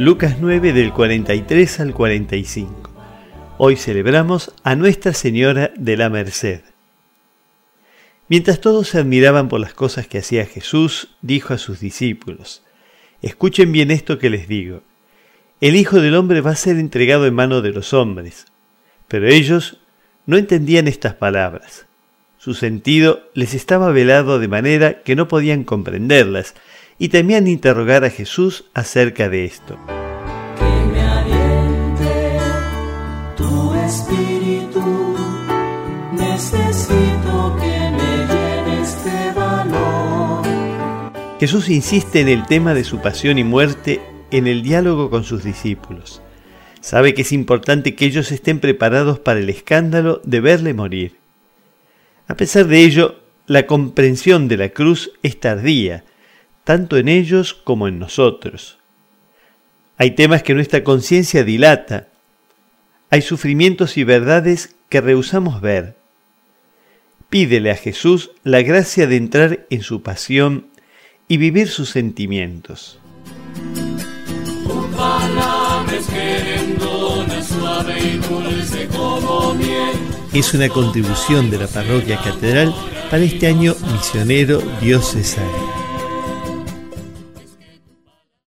Lucas 9 del 43 al 45. Hoy celebramos a Nuestra Señora de la Merced. Mientras todos se admiraban por las cosas que hacía Jesús, dijo a sus discípulos, Escuchen bien esto que les digo. El Hijo del Hombre va a ser entregado en mano de los hombres. Pero ellos no entendían estas palabras. Su sentido les estaba velado de manera que no podían comprenderlas y temían interrogar a Jesús acerca de esto. Que me aliente tu espíritu, necesito que me llene este valor. Jesús insiste en el tema de su pasión y muerte en el diálogo con sus discípulos. Sabe que es importante que ellos estén preparados para el escándalo de verle morir. A pesar de ello, la comprensión de la cruz es tardía, tanto en ellos como en nosotros. Hay temas que nuestra conciencia dilata, hay sufrimientos y verdades que rehusamos ver. Pídele a Jesús la gracia de entrar en su pasión y vivir sus sentimientos. Es una contribución de la parroquia catedral para este año misionero diocesano.